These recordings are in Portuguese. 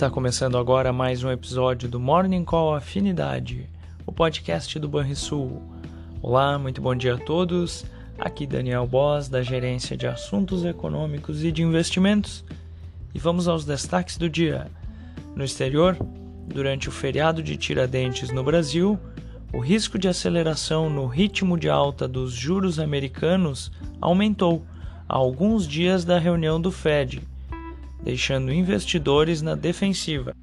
Está começando agora mais um episódio do Morning Call Afinidade, o podcast do Banrisul. Olá, muito bom dia a todos. Aqui Daniel Boss, da Gerência de Assuntos Econômicos e de Investimentos. E vamos aos destaques do dia. No exterior, durante o feriado de Tiradentes no Brasil, o risco de aceleração no ritmo de alta dos juros americanos aumentou há alguns dias da reunião do Fed deixando investidores na defensiva,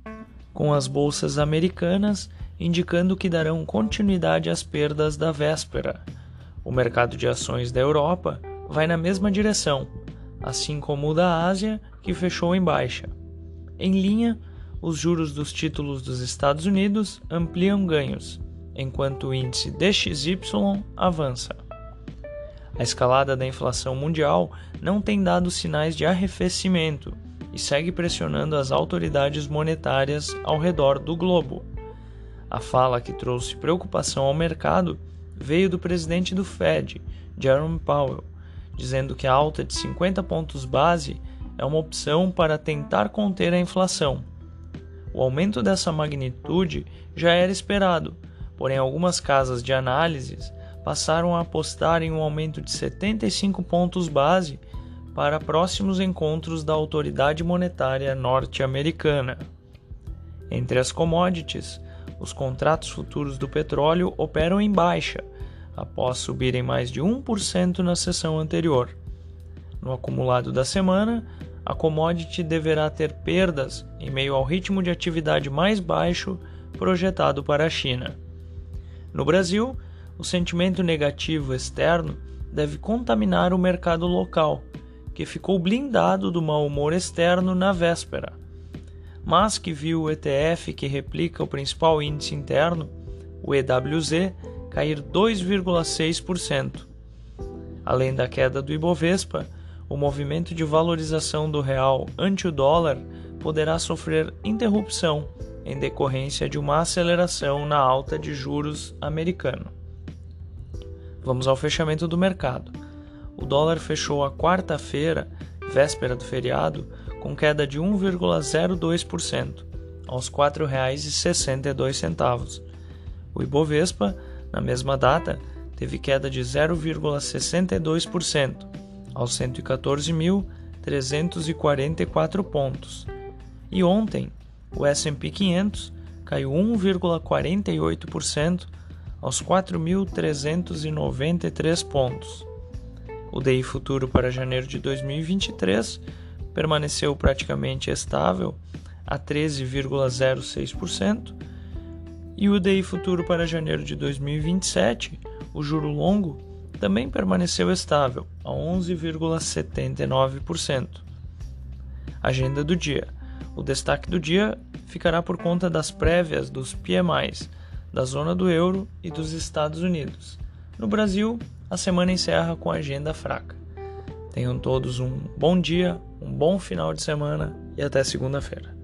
com as bolsas americanas indicando que darão continuidade às perdas da véspera. O mercado de ações da Europa vai na mesma direção, assim como o da Ásia, que fechou em baixa. Em linha, os juros dos títulos dos Estados Unidos ampliam ganhos, enquanto o índice DXY avança. A escalada da inflação mundial não tem dado sinais de arrefecimento e segue pressionando as autoridades monetárias ao redor do globo. A fala que trouxe preocupação ao mercado veio do presidente do Fed, Jerome Powell, dizendo que a alta de 50 pontos base é uma opção para tentar conter a inflação. O aumento dessa magnitude já era esperado, porém algumas casas de análises passaram a apostar em um aumento de 75 pontos base para próximos encontros da autoridade monetária norte-americana. Entre as commodities, os contratos futuros do petróleo operam em baixa, após subirem mais de 1% na sessão anterior. No acumulado da semana, a commodity deverá ter perdas em meio ao ritmo de atividade mais baixo projetado para a China. No Brasil, o sentimento negativo externo deve contaminar o mercado local que ficou blindado do mau humor externo na véspera, mas que viu o ETF que replica o principal índice interno, o EWZ, cair 2,6%. Além da queda do Ibovespa, o movimento de valorização do real ante o dólar poderá sofrer interrupção em decorrência de uma aceleração na alta de juros americano. Vamos ao fechamento do mercado. O dólar fechou a quarta-feira, véspera do feriado, com queda de 1,02%, aos R$ 4,62. O Ibovespa, na mesma data, teve queda de 0,62%, aos 114.344 pontos. E ontem, o S&P 500 caiu 1,48% aos 4.393 pontos. O DI futuro para janeiro de 2023 permaneceu praticamente estável a 13,06% e o DI futuro para janeiro de 2027, o juro longo, também permaneceu estável a 11,79%. Agenda do dia. O destaque do dia ficará por conta das prévias dos PMIs da zona do euro e dos Estados Unidos. No Brasil, a semana encerra com agenda fraca. Tenham todos um bom dia, um bom final de semana e até segunda-feira.